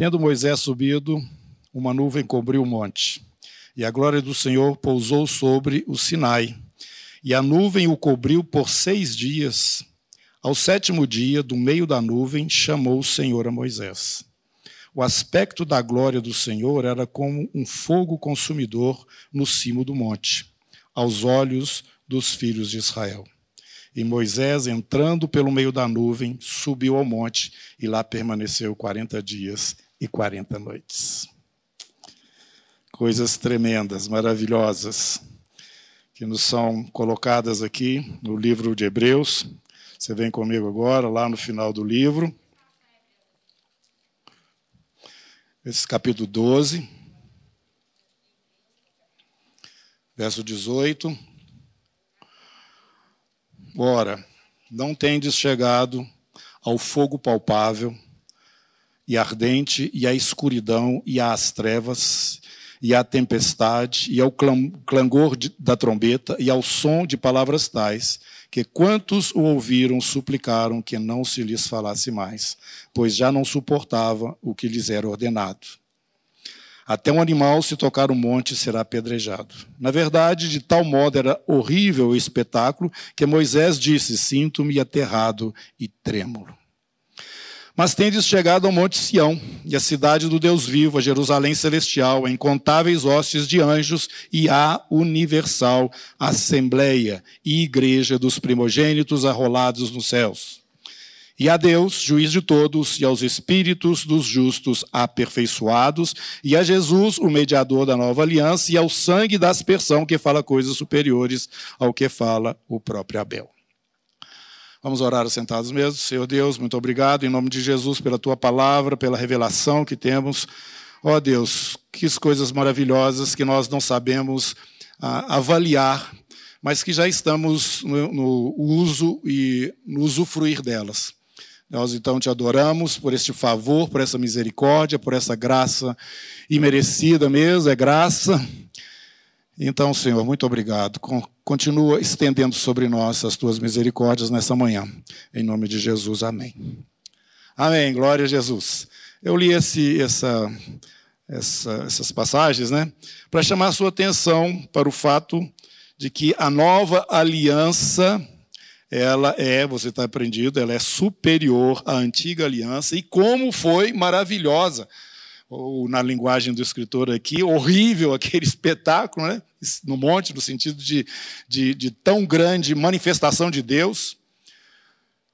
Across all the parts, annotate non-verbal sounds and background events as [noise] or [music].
Tendo Moisés subido, uma nuvem cobriu o monte, e a glória do Senhor pousou sobre o Sinai. E a nuvem o cobriu por seis dias. Ao sétimo dia, do meio da nuvem, chamou o Senhor a Moisés. O aspecto da glória do Senhor era como um fogo consumidor no cimo do monte, aos olhos dos filhos de Israel. E Moisés, entrando pelo meio da nuvem, subiu ao monte e lá permaneceu 40 dias e 40 noites. Coisas tremendas, maravilhosas, que nos são colocadas aqui no livro de Hebreus. Você vem comigo agora, lá no final do livro. Esse capítulo 12, verso 18. Ora, não tendes chegado ao fogo palpável e ardente, e à escuridão, e às trevas, e à tempestade, e ao clangor da trombeta, e ao som de palavras tais, que quantos o ouviram suplicaram que não se lhes falasse mais, pois já não suportava o que lhes era ordenado. Até um animal, se tocar o monte, será apedrejado. Na verdade, de tal modo era horrível o espetáculo que Moisés disse: Sinto-me aterrado e trêmulo. Mas tendes chegado ao Monte Sião, e a cidade do Deus vivo, a Jerusalém celestial, a incontáveis hostes de anjos e a universal assembleia e igreja dos primogênitos arrolados nos céus. E a Deus, juiz de todos, e aos espíritos dos justos aperfeiçoados, e a Jesus, o mediador da nova aliança, e ao sangue da aspersão que fala coisas superiores ao que fala o próprio Abel. Vamos orar sentados mesmo. Senhor Deus, muito obrigado em nome de Jesus pela tua palavra, pela revelação que temos. Ó oh, Deus, que coisas maravilhosas que nós não sabemos ah, avaliar, mas que já estamos no, no uso e no usufruir delas. Nós então te adoramos por este favor, por essa misericórdia, por essa graça imerecida mesmo, é graça. Então, Senhor, muito obrigado. Continua estendendo sobre nós as tuas misericórdias nessa manhã. Em nome de Jesus, amém. Amém, glória a Jesus. Eu li esse, essa, essa, essas passagens né, para chamar a sua atenção para o fato de que a nova aliança, ela é, você está aprendido, ela é superior à antiga aliança e como foi maravilhosa ou na linguagem do escritor aqui, horrível aquele [laughs] espetáculo né? no monte, no sentido de, de, de tão grande manifestação de Deus.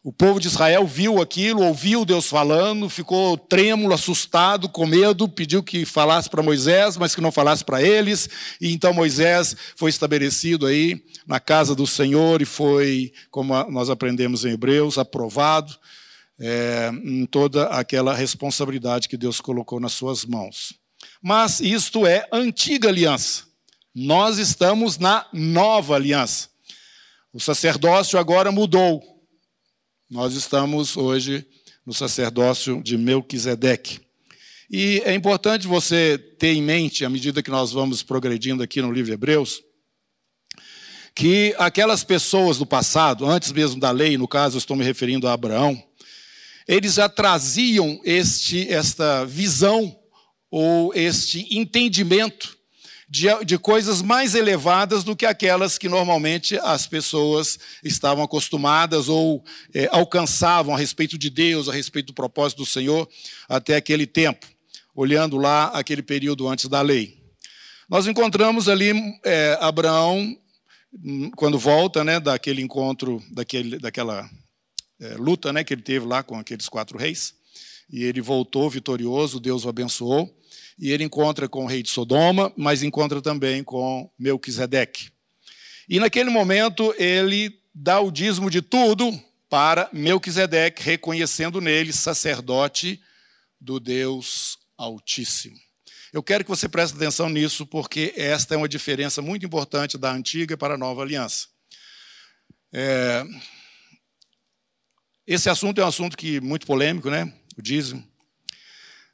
O povo de Israel viu aquilo, ouviu Deus falando, ficou trêmulo, assustado, com medo, pediu que falasse para Moisés, mas que não falasse para eles. E então Moisés foi estabelecido aí na casa do Senhor e foi, como nós aprendemos em Hebreus, aprovado é, em toda aquela responsabilidade que Deus colocou nas suas mãos. Mas isto é antiga aliança. Nós estamos na nova aliança. O sacerdócio agora mudou. Nós estamos hoje no sacerdócio de Melquisedeque. E é importante você ter em mente, à medida que nós vamos progredindo aqui no livro de Hebreus, que aquelas pessoas do passado, antes mesmo da lei, no caso eu estou me referindo a Abraão, eles já traziam este, esta visão ou este entendimento de, de, coisas mais elevadas do que aquelas que normalmente as pessoas estavam acostumadas ou é, alcançavam a respeito de Deus, a respeito do propósito do Senhor até aquele tempo, olhando lá aquele período antes da lei. Nós encontramos ali é, Abraão, hum, quando volta né, daquele encontro, daquele, daquela é, luta né, que ele teve lá com aqueles quatro reis. E ele voltou vitorioso, Deus o abençoou. E ele encontra com o rei de Sodoma, mas encontra também com Melquisedeque. E naquele momento ele dá o dízimo de tudo para Melquisedeque, reconhecendo nele sacerdote do Deus Altíssimo. Eu quero que você preste atenção nisso, porque esta é uma diferença muito importante da antiga para a nova aliança. É, esse assunto é um assunto que muito polêmico, né? O dízimo.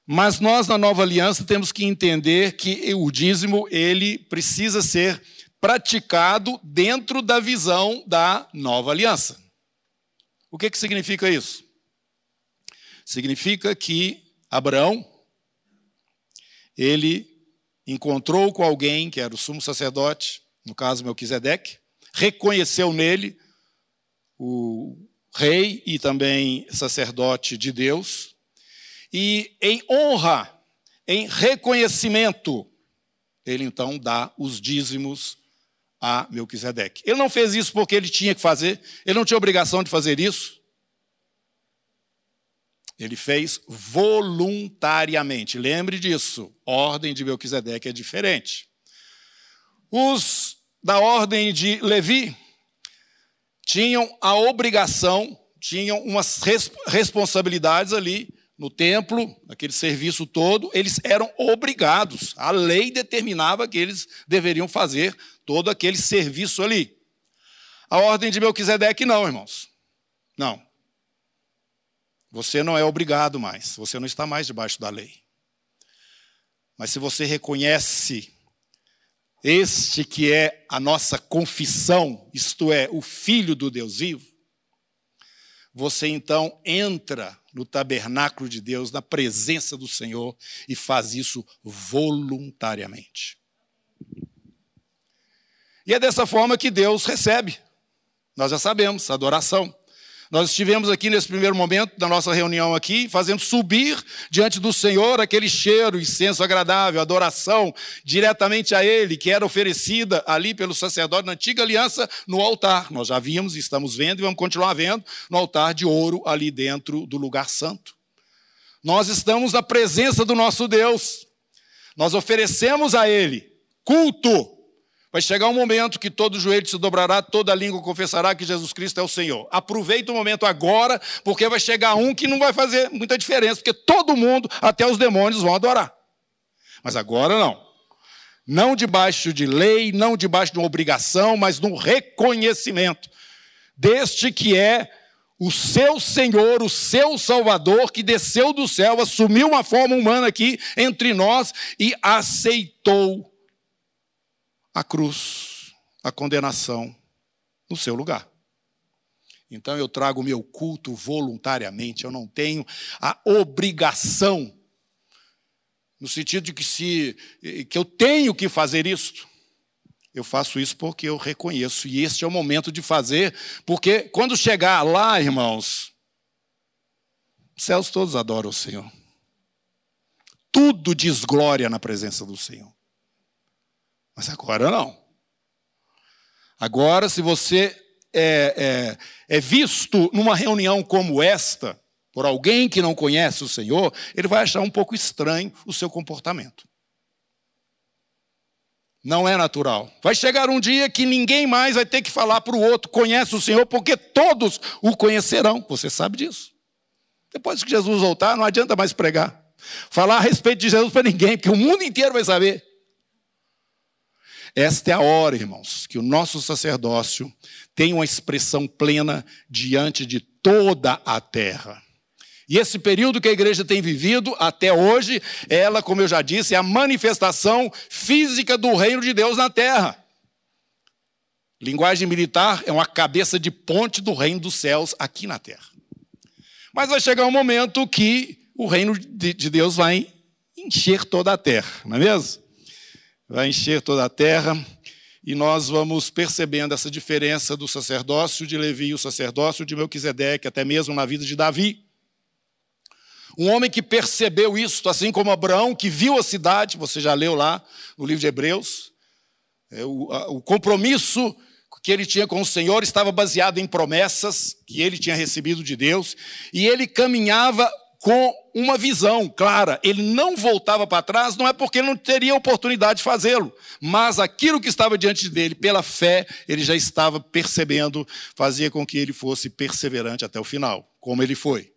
Mas nós na Nova Aliança temos que entender que o dízimo ele precisa ser praticado dentro da visão da Nova Aliança. O que, que significa isso? Significa que Abraão, ele encontrou com alguém que era o sumo sacerdote, no caso Melquisedeque, reconheceu nele o rei e também sacerdote de Deus, e em honra, em reconhecimento, ele então dá os dízimos a Melquisedeque. Ele não fez isso porque ele tinha que fazer, ele não tinha obrigação de fazer isso. Ele fez voluntariamente. Lembre disso. Ordem de Melquisedeque é diferente. Os da ordem de Levi tinham a obrigação, tinham umas responsabilidades ali no templo, aquele serviço todo, eles eram obrigados. A lei determinava que eles deveriam fazer todo aquele serviço ali. A ordem de Melquisedeque não, irmãos. Não. Você não é obrigado mais, você não está mais debaixo da lei. Mas se você reconhece este que é a nossa confissão, isto é, o Filho do Deus vivo, você então entra no tabernáculo de Deus, na presença do Senhor, e faz isso voluntariamente. E é dessa forma que Deus recebe. Nós já sabemos, adoração. Nós estivemos aqui nesse primeiro momento da nossa reunião aqui, fazendo subir diante do Senhor aquele cheiro, incenso agradável, adoração diretamente a Ele, que era oferecida ali pelo sacerdote na antiga aliança no altar. Nós já vimos, estamos vendo e vamos continuar vendo no altar de ouro ali dentro do lugar santo. Nós estamos na presença do nosso Deus. Nós oferecemos a Ele culto Vai chegar um momento que todo joelho se dobrará, toda língua confessará que Jesus Cristo é o Senhor. Aproveita o momento agora, porque vai chegar um que não vai fazer muita diferença, porque todo mundo, até os demônios, vão adorar. Mas agora não. Não debaixo de lei, não debaixo de uma obrigação, mas no reconhecimento deste que é o seu Senhor, o seu Salvador, que desceu do céu, assumiu uma forma humana aqui entre nós e aceitou a cruz, a condenação no seu lugar. Então eu trago o meu culto voluntariamente, eu não tenho a obrigação, no sentido de que, se, que eu tenho que fazer isto. Eu faço isso porque eu reconheço, e este é o momento de fazer, porque quando chegar lá, irmãos, os céus todos adoram o Senhor. Tudo diz glória na presença do Senhor. Mas agora não. Agora, se você é, é, é visto numa reunião como esta, por alguém que não conhece o Senhor, ele vai achar um pouco estranho o seu comportamento. Não é natural. Vai chegar um dia que ninguém mais vai ter que falar para o outro, conhece o Senhor, porque todos o conhecerão. Você sabe disso. Depois que Jesus voltar, não adianta mais pregar. Falar a respeito de Jesus para ninguém, porque o mundo inteiro vai saber. Esta é a hora, irmãos, que o nosso sacerdócio tem uma expressão plena diante de toda a terra. E esse período que a igreja tem vivido até hoje, ela, como eu já disse, é a manifestação física do reino de Deus na terra. Linguagem militar é uma cabeça de ponte do reino dos céus aqui na terra. Mas vai chegar um momento que o reino de Deus vai encher toda a terra, não é mesmo? Vai encher toda a terra, e nós vamos percebendo essa diferença do sacerdócio de Levi e o sacerdócio de Melquisedeque, até mesmo na vida de Davi. Um homem que percebeu isso, assim como Abraão, que viu a cidade, você já leu lá no livro de Hebreus, é, o, a, o compromisso que ele tinha com o Senhor estava baseado em promessas que ele tinha recebido de Deus, e ele caminhava com uma visão clara. Ele não voltava para trás, não é porque ele não teria oportunidade de fazê-lo, mas aquilo que estava diante dele, pela fé, ele já estava percebendo, fazia com que ele fosse perseverante até o final, como ele foi.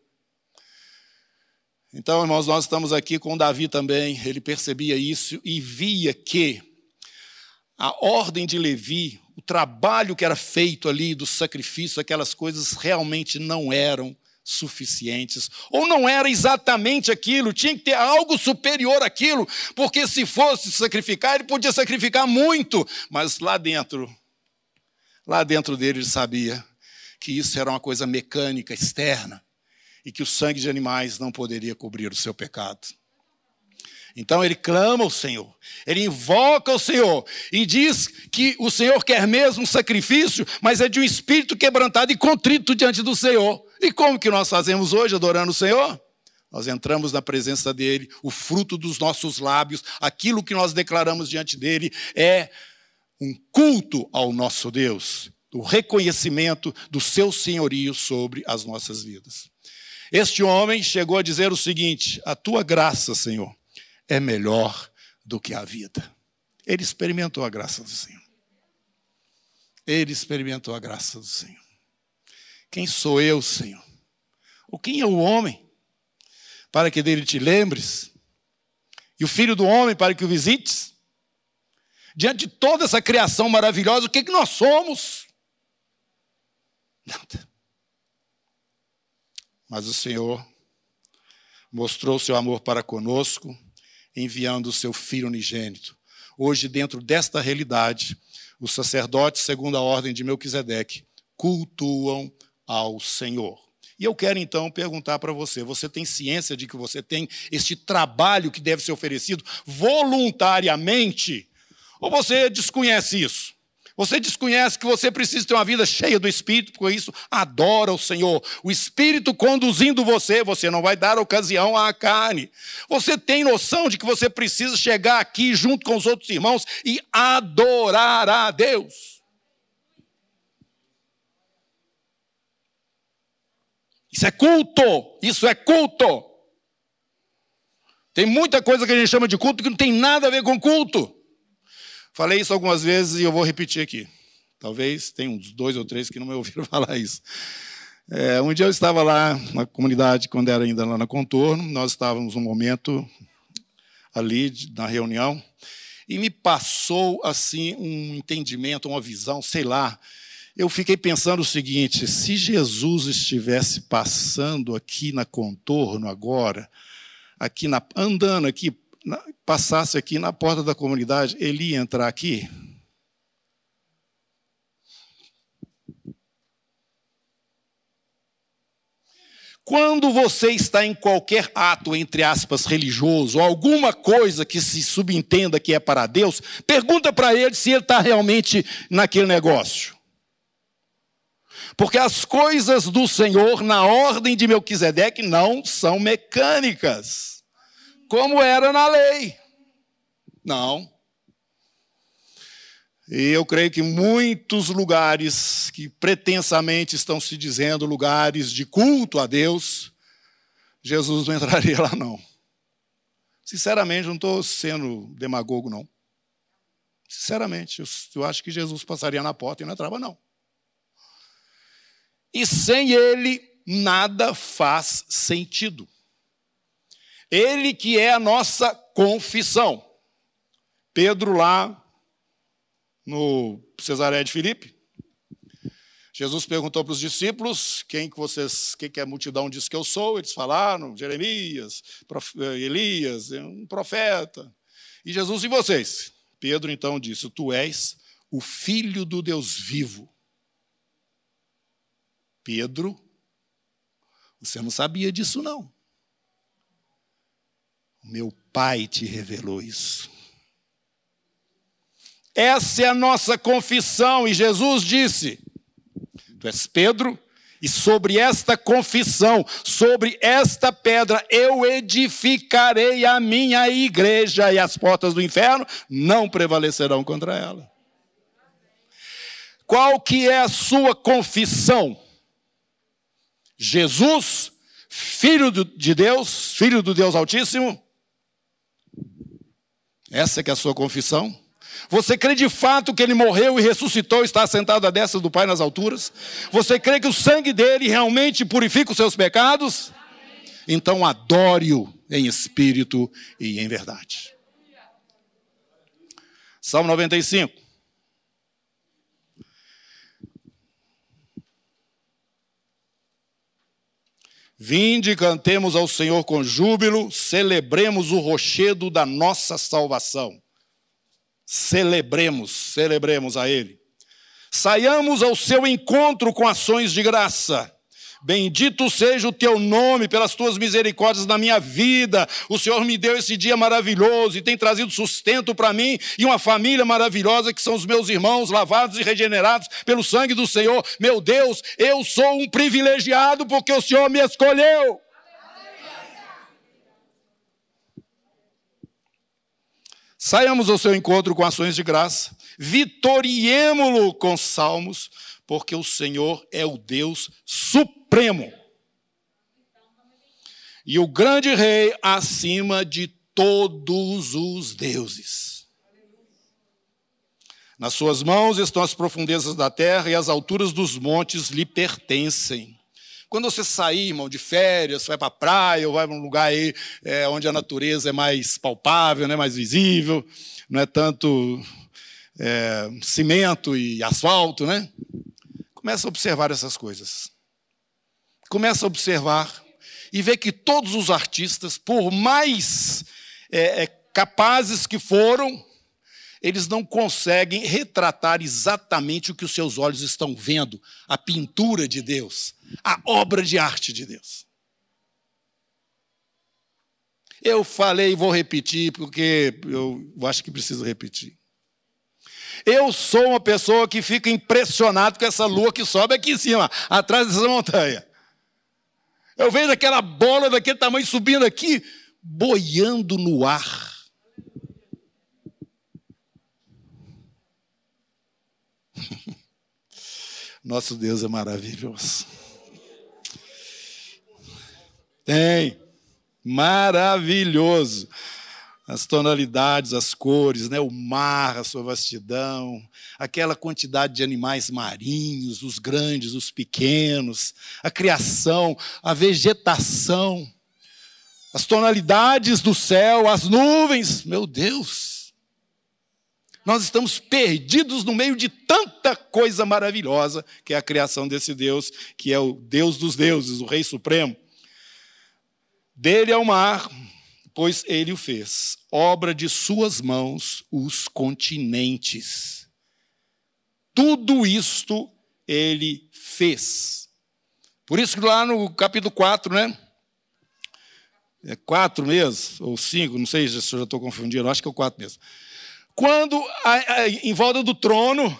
Então, irmãos, nós estamos aqui com Davi também, ele percebia isso e via que a ordem de Levi, o trabalho que era feito ali do sacrifício, aquelas coisas realmente não eram suficientes. Ou não era exatamente aquilo, tinha que ter algo superior àquilo, porque se fosse sacrificar, ele podia sacrificar muito, mas lá dentro, lá dentro dele ele sabia que isso era uma coisa mecânica, externa, e que o sangue de animais não poderia cobrir o seu pecado. Então ele clama ao Senhor, ele invoca o Senhor e diz que o Senhor quer mesmo um sacrifício, mas é de um espírito quebrantado e contrito diante do Senhor. E como que nós fazemos hoje adorando o Senhor? Nós entramos na presença dele, o fruto dos nossos lábios, aquilo que nós declaramos diante dele é um culto ao nosso Deus, o reconhecimento do seu senhorio sobre as nossas vidas. Este homem chegou a dizer o seguinte: A tua graça, Senhor, é melhor do que a vida. Ele experimentou a graça do Senhor. Ele experimentou a graça do Senhor. Quem sou eu, Senhor? Ou quem é o homem para que dele te lembres? E o filho do homem para que o visites? Diante de toda essa criação maravilhosa, o que, é que nós somos? Nada. Mas o Senhor mostrou seu amor para conosco enviando o seu Filho unigênito. Hoje, dentro desta realidade, os sacerdotes, segundo a ordem de Melquisedeque, cultuam ao Senhor. E eu quero então perguntar para você: você tem ciência de que você tem este trabalho que deve ser oferecido voluntariamente? Ou você desconhece isso? Você desconhece que você precisa ter uma vida cheia do Espírito, por isso adora o Senhor. O Espírito conduzindo você, você não vai dar ocasião à carne. Você tem noção de que você precisa chegar aqui junto com os outros irmãos e adorar a Deus. Isso é culto, isso é culto. Tem muita coisa que a gente chama de culto que não tem nada a ver com culto. Falei isso algumas vezes e eu vou repetir aqui. Talvez tenha uns dois ou três que não me ouviram [laughs] falar isso. É, um dia eu estava lá na comunidade, quando era ainda lá na Contorno, nós estávamos num momento ali na reunião, e me passou assim um entendimento, uma visão, sei lá. Eu fiquei pensando o seguinte: se Jesus estivesse passando aqui na Contorno agora, aqui na, andando aqui passasse aqui na porta da comunidade, ele ia entrar aqui? Quando você está em qualquer ato, entre aspas, religioso, alguma coisa que se subentenda que é para Deus, pergunta para ele se ele está realmente naquele negócio. Porque as coisas do Senhor, na ordem de Melquisedeque, não são mecânicas como era na lei. Não. E eu creio que muitos lugares que pretensamente estão se dizendo lugares de culto a Deus, Jesus não entraria lá, não. Sinceramente, não estou sendo demagogo, não. Sinceramente, eu, eu acho que Jesus passaria na porta e não entrava, não. E sem ele, nada faz sentido. Ele que é a nossa confissão. Pedro lá no Cesaré de Filipe. Jesus perguntou para os discípulos quem que vocês, quem que a multidão diz que eu sou. Eles falaram Jeremias, eh, Elias, é um profeta. E Jesus e vocês? Pedro então disse: Tu és o filho do Deus vivo. Pedro, você não sabia disso não. Meu Pai te revelou isso. Essa é a nossa confissão, e Jesus disse: Tu és Pedro, e sobre esta confissão, sobre esta pedra, eu edificarei a minha igreja, e as portas do inferno não prevalecerão contra ela. Qual que é a sua confissão? Jesus, filho de Deus, filho do Deus Altíssimo, essa que é a sua confissão? Você crê de fato que ele morreu e ressuscitou e está sentado à destra do Pai nas alturas? Você crê que o sangue dele realmente purifica os seus pecados? Então adore-o em espírito e em verdade. Salmo 95. Vinde, cantemos ao Senhor com júbilo, celebremos o rochedo da nossa salvação. Celebremos, celebremos a Ele. Saiamos ao seu encontro com ações de graça. Bendito seja o teu nome pelas tuas misericórdias na minha vida. O Senhor me deu esse dia maravilhoso e tem trazido sustento para mim e uma família maravilhosa que são os meus irmãos lavados e regenerados pelo sangue do Senhor. Meu Deus, eu sou um privilegiado porque o Senhor me escolheu. Saiamos ao seu encontro com ações de graça, vitoriemo-lo com salmos, porque o Senhor é o Deus supremo. E o grande rei acima de todos os deuses. Nas suas mãos estão as profundezas da terra e as alturas dos montes lhe pertencem. Quando você sair, irmão, de férias, vai para a praia ou vai para um lugar aí é, onde a natureza é mais palpável, né, mais visível, não é tanto é, cimento e asfalto, né? Começa a observar essas coisas. Começa a observar e ver que todos os artistas, por mais é, é capazes que foram, eles não conseguem retratar exatamente o que os seus olhos estão vendo, a pintura de Deus, a obra de arte de Deus. Eu falei e vou repetir, porque eu acho que preciso repetir. Eu sou uma pessoa que fica impressionado com essa lua que sobe aqui em cima, atrás dessa montanha. Eu vejo aquela bola daquele tamanho subindo aqui, boiando no ar. [laughs] Nosso Deus é maravilhoso. Tem. Maravilhoso. As tonalidades, as cores, né? o mar, a sua vastidão, aquela quantidade de animais marinhos, os grandes, os pequenos, a criação, a vegetação, as tonalidades do céu, as nuvens, meu Deus. Nós estamos perdidos no meio de tanta coisa maravilhosa que é a criação desse Deus, que é o Deus dos deuses, o Rei Supremo. Dele é o mar, pois ele o fez. Obra de suas mãos, os continentes. Tudo isto ele fez. Por isso que lá no capítulo 4, né? É quatro meses, ou cinco, não sei se eu já estou confundindo, acho que é o quatro mesmo. Quando em volta do trono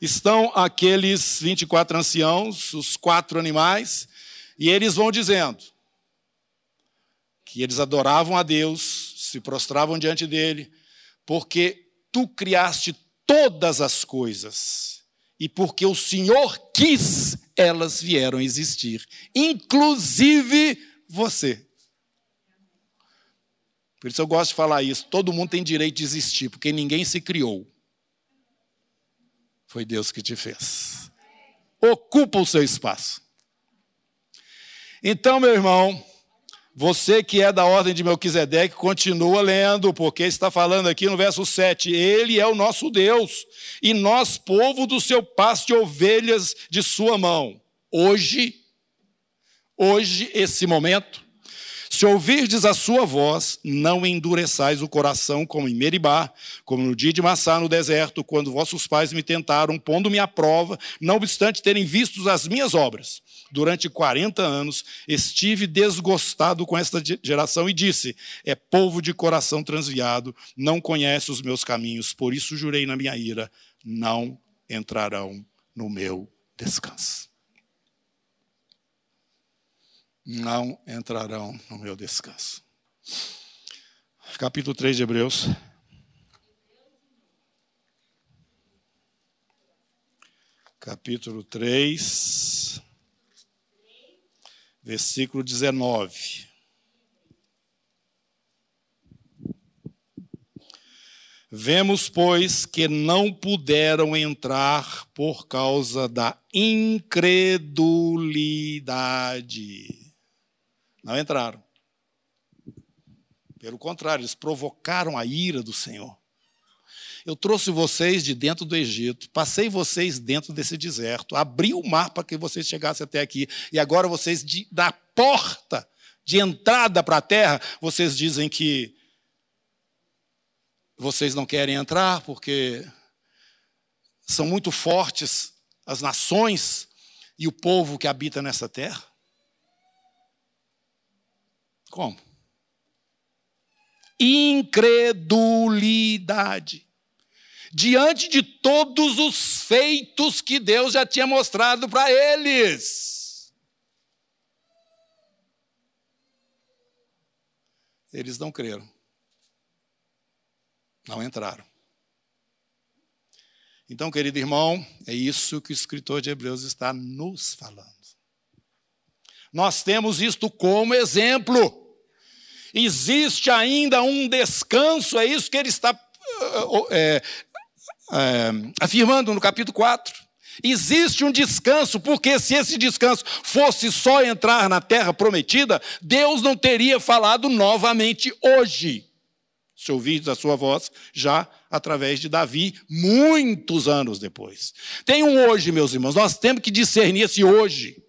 estão aqueles 24 anciãos, os quatro animais, e eles vão dizendo que eles adoravam a Deus, se prostravam diante dele, porque tu criaste todas as coisas e porque o Senhor quis, elas vieram existir, inclusive você. Por isso eu gosto de falar isso. Todo mundo tem direito de existir, porque ninguém se criou. Foi Deus que te fez. Ocupa o seu espaço. Então, meu irmão, você que é da ordem de Melquisedeque, continua lendo, porque está falando aqui no verso 7. Ele é o nosso Deus, e nós, povo do seu pasto de ovelhas de sua mão. Hoje, hoje, esse momento, se ouvirdes a sua voz, não endureçais o coração como em Meribá, como no dia de Massá no deserto, quando vossos pais me tentaram, pondo-me à prova, não obstante terem visto as minhas obras. Durante 40 anos estive desgostado com esta geração e disse: É povo de coração transviado, não conhece os meus caminhos, por isso jurei na minha ira: não entrarão no meu descanso não entrarão no meu descanso. Capítulo 3 de Hebreus. Capítulo 3, versículo 19. Vemos, pois, que não puderam entrar por causa da incredulidade. Não entraram. Pelo contrário, eles provocaram a ira do Senhor. Eu trouxe vocês de dentro do Egito, passei vocês dentro desse deserto, abri o mar para que vocês chegassem até aqui, e agora vocês, de, da porta de entrada para a terra, vocês dizem que vocês não querem entrar porque são muito fortes as nações e o povo que habita nessa terra? Como? Incredulidade. Diante de todos os feitos que Deus já tinha mostrado para eles. Eles não creram. Não entraram. Então, querido irmão, é isso que o escritor de Hebreus está nos falando. Nós temos isto como exemplo. Existe ainda um descanso, é isso que ele está é, afirmando no capítulo 4. Existe um descanso, porque se esse descanso fosse só entrar na terra prometida, Deus não teria falado novamente hoje se ouvides a sua voz, já através de Davi, muitos anos depois. Tem um hoje, meus irmãos, nós temos que discernir esse hoje.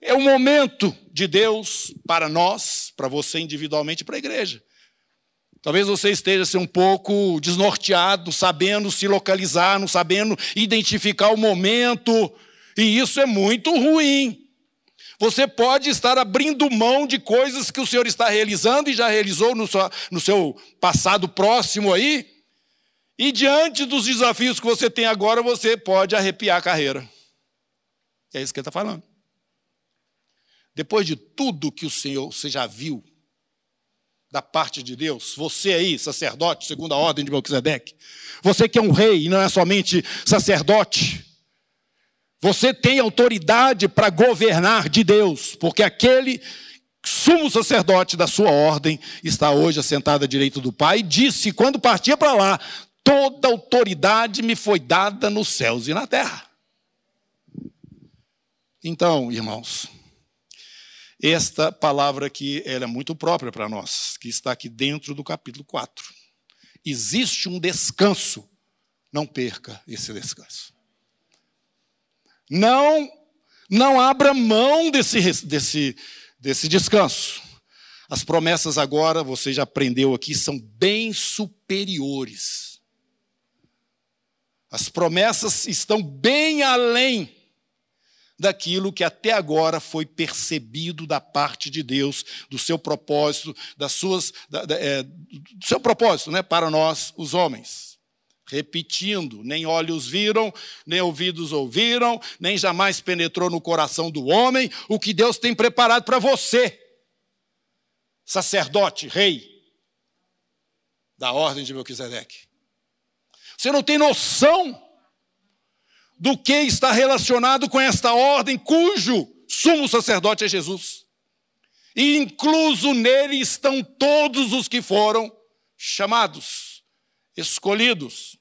É o momento de Deus para nós, para você individualmente, para a igreja. Talvez você esteja assim, um pouco desnorteado, sabendo se localizar, não sabendo identificar o momento, e isso é muito ruim. Você pode estar abrindo mão de coisas que o Senhor está realizando e já realizou no seu, no seu passado próximo aí. E diante dos desafios que você tem agora, você pode arrepiar a carreira. É isso que ele está falando. Depois de tudo que o Senhor você já viu da parte de Deus, você aí, sacerdote, segundo a ordem de Melquisedeque, você que é um rei e não é somente sacerdote, você tem autoridade para governar de Deus, porque aquele sumo sacerdote da sua ordem está hoje assentado à direita do Pai e disse, quando partia para lá, toda autoridade me foi dada nos céus e na terra. Então, irmãos, esta palavra aqui ela é muito própria para nós, que está aqui dentro do capítulo 4. Existe um descanso, não perca esse descanso. Não, não abra mão desse, desse, desse descanso. As promessas agora, você já aprendeu aqui, são bem superiores. As promessas estão bem além daquilo que até agora foi percebido da parte de Deus, do seu propósito, das suas, da, da, é, do seu propósito, né, para nós, os homens repetindo: nem olhos viram, nem ouvidos ouviram, nem jamais penetrou no coração do homem o que Deus tem preparado para você, sacerdote, rei da ordem de Melquisedeque. Você não tem noção do que está relacionado com esta ordem, cujo sumo sacerdote é Jesus. E incluso nele estão todos os que foram chamados, escolhidos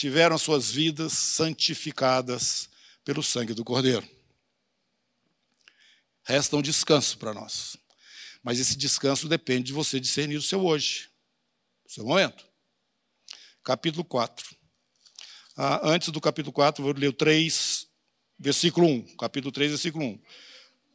tiveram suas vidas santificadas pelo sangue do Cordeiro. Resta um descanso para nós. Mas esse descanso depende de você discernir o seu hoje, o seu momento. Capítulo 4. Ah, antes do capítulo 4, vou ler o 3, versículo 1. Capítulo 3, versículo 1.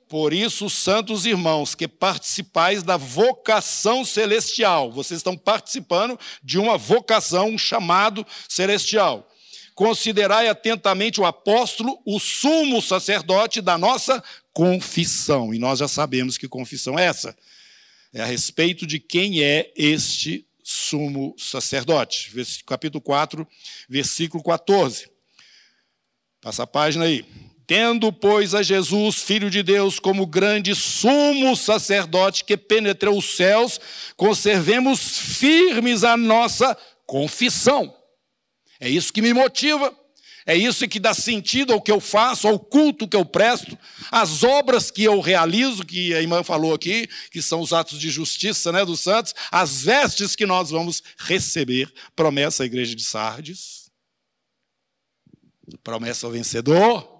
Por isso, santos irmãos, que participais da vocação celestial, vocês estão participando de uma vocação, um chamado celestial. Considerai atentamente o apóstolo, o sumo sacerdote da nossa confissão. E nós já sabemos que confissão é essa. É a respeito de quem é este sumo sacerdote. Capítulo 4, versículo 14. Passa a página aí. Tendo, pois, a Jesus, Filho de Deus, como grande sumo sacerdote que penetrou os céus, conservemos firmes a nossa confissão. É isso que me motiva, é isso que dá sentido ao que eu faço, ao culto que eu presto, às obras que eu realizo, que a irmã falou aqui, que são os atos de justiça né, dos santos, as vestes que nós vamos receber. Promessa à igreja de Sardes. Promessa ao vencedor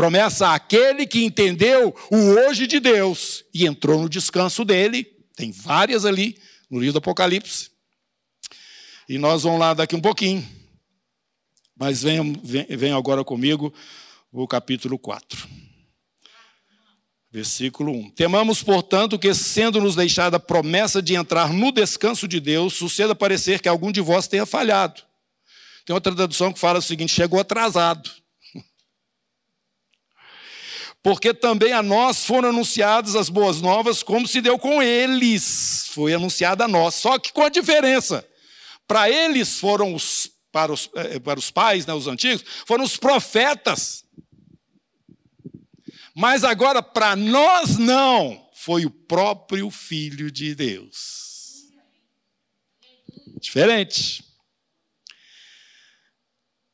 Promessa àquele que entendeu o hoje de Deus e entrou no descanso dele. Tem várias ali no livro do Apocalipse. E nós vamos lá daqui um pouquinho. Mas venham, venham agora comigo o capítulo 4. Versículo 1. Temamos, portanto, que, sendo-nos deixada a promessa de entrar no descanso de Deus, suceda parecer que algum de vós tenha falhado. Tem outra tradução que fala o seguinte: chegou atrasado. porque também a nós foram anunciadas as boas novas, como se deu com eles. Foi anunciada a nós, só que com a diferença. Para eles foram os, para os, eh, para os pais, né, os antigos, foram os profetas. Mas agora, para nós, não. Foi o próprio Filho de Deus. Diferente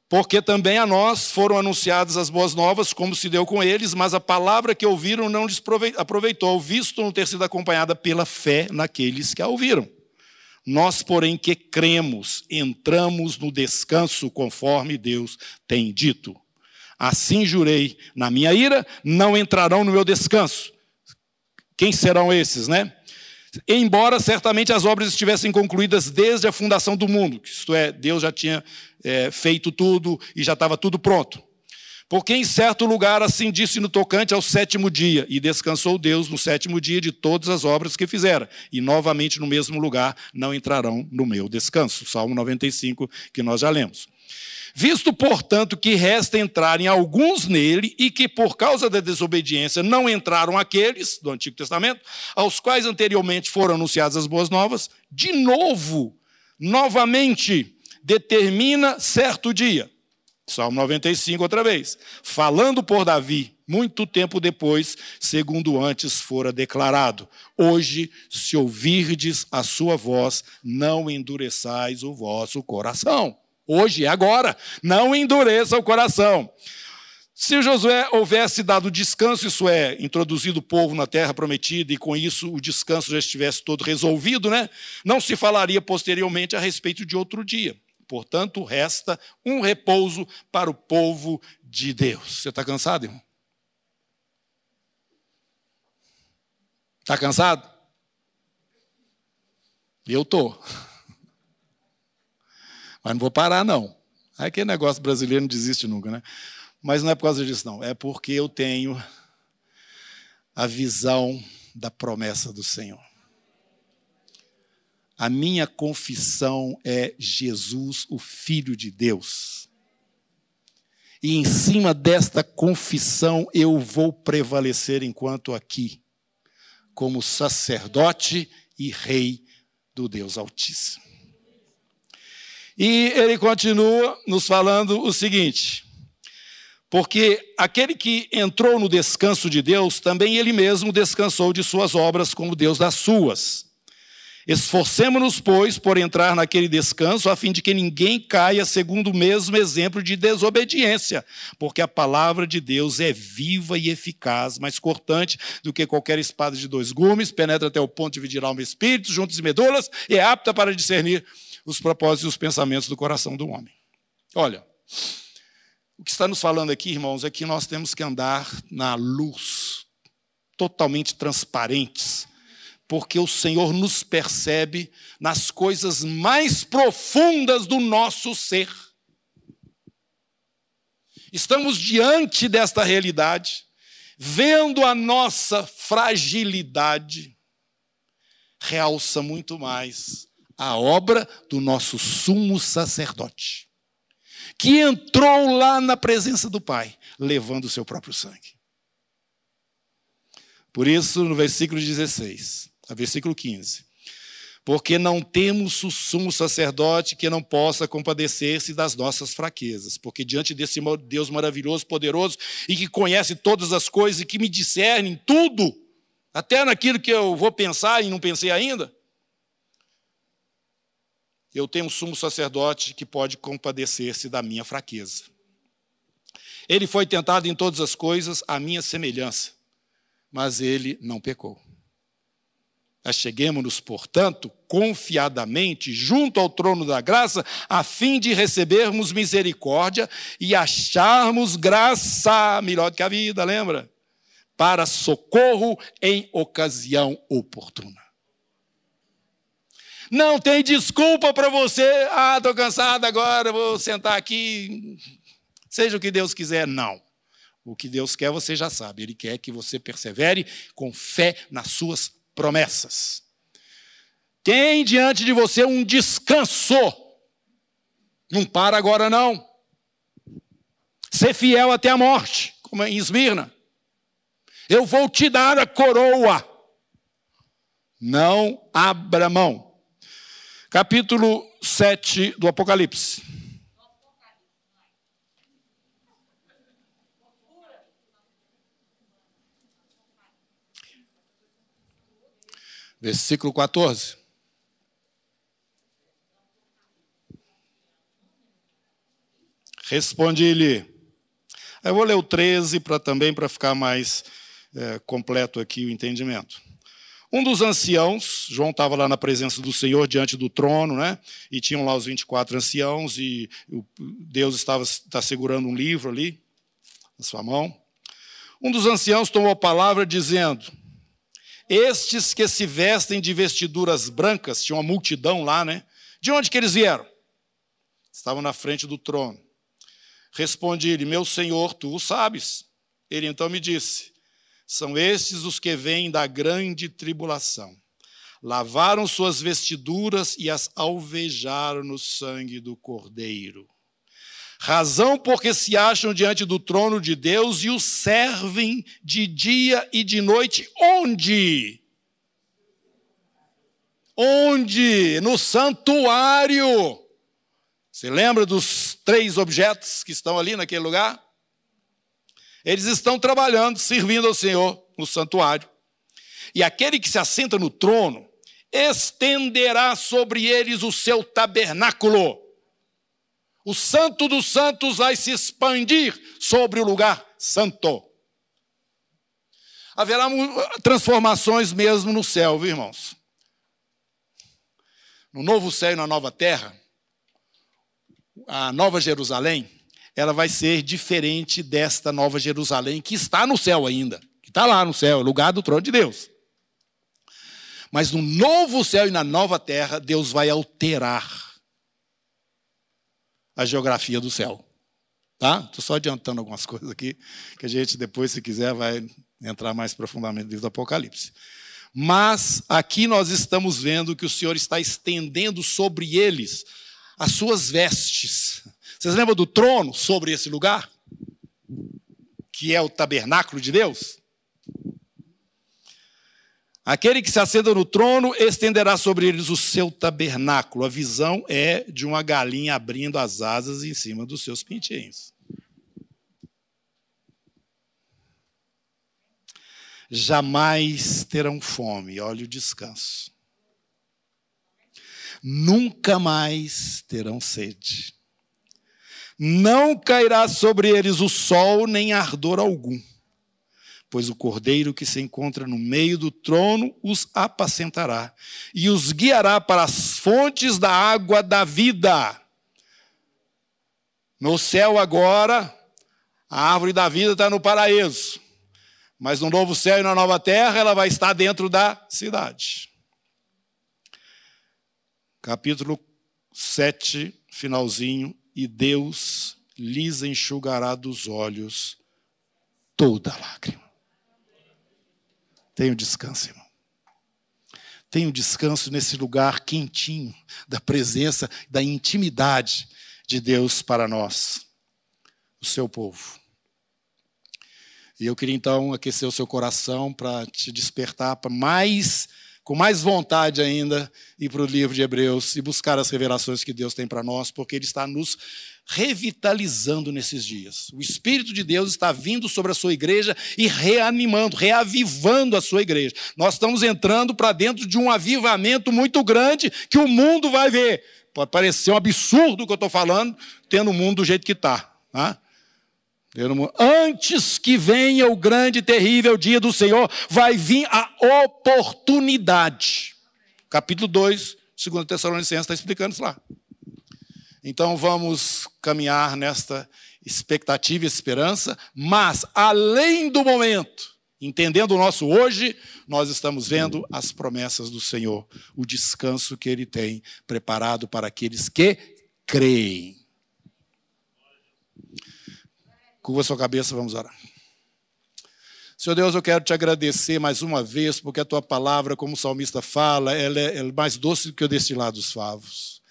porque também a nós foram anunciadas as boas novas, como se deu com eles, mas a palavra que ouviram não lhes aproveitou, visto não ter sido acompanhada pela fé naqueles que a ouviram. Nós, porém, que cremos, entramos no descanso conforme Deus tem dito. Assim jurei, na minha ira, não entrarão no meu descanso. Quem serão esses, né? embora certamente as obras estivessem concluídas desde a fundação do mundo, isto é, Deus já tinha é, feito tudo e já estava tudo pronto. Porque em certo lugar assim disse no tocante ao sétimo dia, e descansou Deus no sétimo dia de todas as obras que fizera, e novamente no mesmo lugar não entrarão no meu descanso. Salmo 95, que nós já lemos. Visto, portanto, que resta entrarem alguns nele e que, por causa da desobediência, não entraram aqueles do Antigo Testamento, aos quais anteriormente foram anunciadas as boas novas, de novo, novamente, determina certo dia. Salmo 95, outra vez. Falando por Davi, muito tempo depois, segundo antes fora declarado: Hoje, se ouvirdes a sua voz, não endureçais o vosso coração. Hoje, agora. Não endureça o coração. Se Josué houvesse dado descanso, isso é, introduzido o povo na terra prometida, e com isso o descanso já estivesse todo resolvido, né? não se falaria posteriormente a respeito de outro dia. Portanto, resta um repouso para o povo de Deus. Você está cansado, irmão? Está cansado? Eu estou. [laughs] Mas não vou parar, não. Aí aquele negócio brasileiro não desiste nunca, né? Mas não é por causa disso, não. É porque eu tenho a visão da promessa do Senhor. A minha confissão é Jesus, o Filho de Deus. E em cima desta confissão eu vou prevalecer enquanto aqui, como sacerdote e rei do Deus Altíssimo. E ele continua nos falando o seguinte: porque aquele que entrou no descanso de Deus, também ele mesmo descansou de suas obras como Deus das suas. Esforcemos-nos, pois, por entrar naquele descanso, a fim de que ninguém caia segundo o mesmo exemplo de desobediência, porque a palavra de Deus é viva e eficaz, mais cortante do que qualquer espada de dois gumes, penetra até o ponto de dividir alma e espírito, juntos e medulas, e é apta para discernir os propósitos e os pensamentos do coração do homem. Olha, o que está nos falando aqui, irmãos, é que nós temos que andar na luz, totalmente transparentes, porque o Senhor nos percebe nas coisas mais profundas do nosso ser. Estamos diante desta realidade, vendo a nossa fragilidade, realça muito mais a obra do nosso sumo sacerdote, que entrou lá na presença do Pai, levando o seu próprio sangue. Por isso, no versículo 16, a versículo 15, porque não temos o sumo sacerdote que não possa compadecer-se das nossas fraquezas, porque diante desse Deus maravilhoso, poderoso e que conhece todas as coisas e que me discerne em tudo, até naquilo que eu vou pensar e não pensei ainda, eu tenho um sumo sacerdote que pode compadecer-se da minha fraqueza. Ele foi tentado em todas as coisas, à minha semelhança, mas ele não pecou. Acheguemos-nos, portanto, confiadamente junto ao trono da graça, a fim de recebermos misericórdia e acharmos graça, melhor do que a vida, lembra? Para socorro em ocasião oportuna. Não tem desculpa para você. Ah, estou cansado agora, vou sentar aqui. Seja o que Deus quiser. Não. O que Deus quer, você já sabe. Ele quer que você persevere com fé nas suas promessas. Tem diante de você um descanso. Não para agora, não. Ser fiel até a morte, como em Esmirna. Eu vou te dar a coroa. Não abra mão. Capítulo 7 do Apocalipse. Versículo 14. Respondi-lhe. Eu vou ler o 13 para também para ficar mais é, completo aqui o entendimento. Um dos anciãos, João estava lá na presença do Senhor, diante do trono, né? E tinham lá os 24 anciãos, e Deus estava está segurando um livro ali, na sua mão. Um dos anciãos tomou a palavra, dizendo: Estes que se vestem de vestiduras brancas, tinha uma multidão lá, né? De onde que eles vieram? Estavam na frente do trono. Respondi-lhe, meu senhor, tu o sabes. Ele então me disse: São estes os que vêm da grande tribulação. Lavaram suas vestiduras e as alvejaram no sangue do Cordeiro. Razão porque se acham diante do trono de Deus e o servem de dia e de noite. Onde? Onde? No santuário. Você lembra dos três objetos que estão ali naquele lugar? Eles estão trabalhando, servindo ao Senhor no santuário. E aquele que se assenta no trono estenderá sobre eles o seu tabernáculo. O santo dos santos vai se expandir sobre o lugar santo. Haverá transformações mesmo no céu, viu, irmãos? No novo céu e na nova terra, a Nova Jerusalém, ela vai ser diferente desta Nova Jerusalém que está no céu ainda, que está lá no céu, lugar do trono de Deus. Mas no novo céu e na nova terra, Deus vai alterar a geografia do céu. Tá? Estou só adiantando algumas [laughs] coisas aqui, que a gente depois, se quiser, vai entrar mais profundamente no livro do Apocalipse. Mas aqui nós estamos vendo que o Senhor está estendendo sobre eles as suas vestes. Vocês lembram do trono sobre esse lugar? Que é o tabernáculo de Deus? Aquele que se assenta no trono estenderá sobre eles o seu tabernáculo. A visão é de uma galinha abrindo as asas em cima dos seus pintinhos. Jamais terão fome, olha o descanso nunca mais terão sede. Não cairá sobre eles o sol, nem ardor algum, pois o cordeiro que se encontra no meio do trono os apacentará e os guiará para as fontes da água da vida. No céu agora, a árvore da vida está no paraíso, mas no novo céu e na nova terra ela vai estar dentro da cidade capítulo 7, finalzinho, e Deus lhes enxugará dos olhos toda lágrima. Tenho descanso, irmão. Tenho descanso nesse lugar quentinho da presença, da intimidade de Deus para nós, o seu povo. E eu queria então aquecer o seu coração para te despertar para mais com mais vontade ainda, ir para o livro de Hebreus e buscar as revelações que Deus tem para nós, porque Ele está nos revitalizando nesses dias. O Espírito de Deus está vindo sobre a sua igreja e reanimando, reavivando a sua igreja. Nós estamos entrando para dentro de um avivamento muito grande que o mundo vai ver. Pode parecer um absurdo o que eu estou falando, tendo o mundo do jeito que está. Tá? Antes que venha o grande e terrível dia do Senhor, vai vir a oportunidade. Capítulo 2, 2 Tessalonicenses está explicando isso lá. Então vamos caminhar nesta expectativa e esperança, mas além do momento, entendendo o nosso hoje, nós estamos vendo as promessas do Senhor, o descanso que Ele tem preparado para aqueles que creem. Curva sua cabeça, vamos orar. Senhor Deus, eu quero te agradecer mais uma vez, porque a tua palavra, como o salmista fala, ela é, é mais doce do que o destilado dos favos.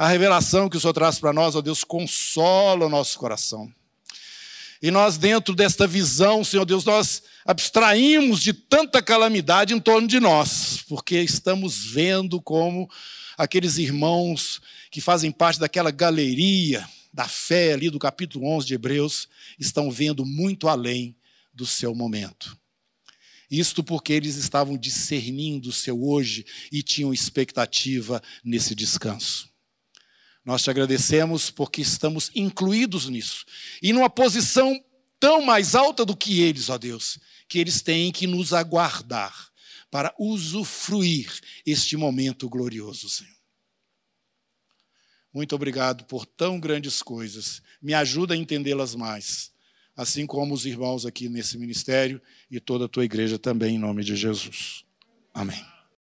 A revelação que o Senhor traz para nós, ó Deus, consola o nosso coração. E nós, dentro desta visão, Senhor Deus, nós abstraímos de tanta calamidade em torno de nós, porque estamos vendo como aqueles irmãos que fazem parte daquela galeria da fé ali do capítulo 11 de Hebreus estão vendo muito além do seu momento. Isto porque eles estavam discernindo o seu hoje e tinham expectativa nesse descanso. Nós te agradecemos porque estamos incluídos nisso. E numa posição tão mais alta do que eles, ó Deus, que eles têm que nos aguardar para usufruir este momento glorioso, Senhor. Muito obrigado por tão grandes coisas. Me ajuda a entendê-las mais, assim como os irmãos aqui nesse ministério e toda a tua igreja também, em nome de Jesus. Amém.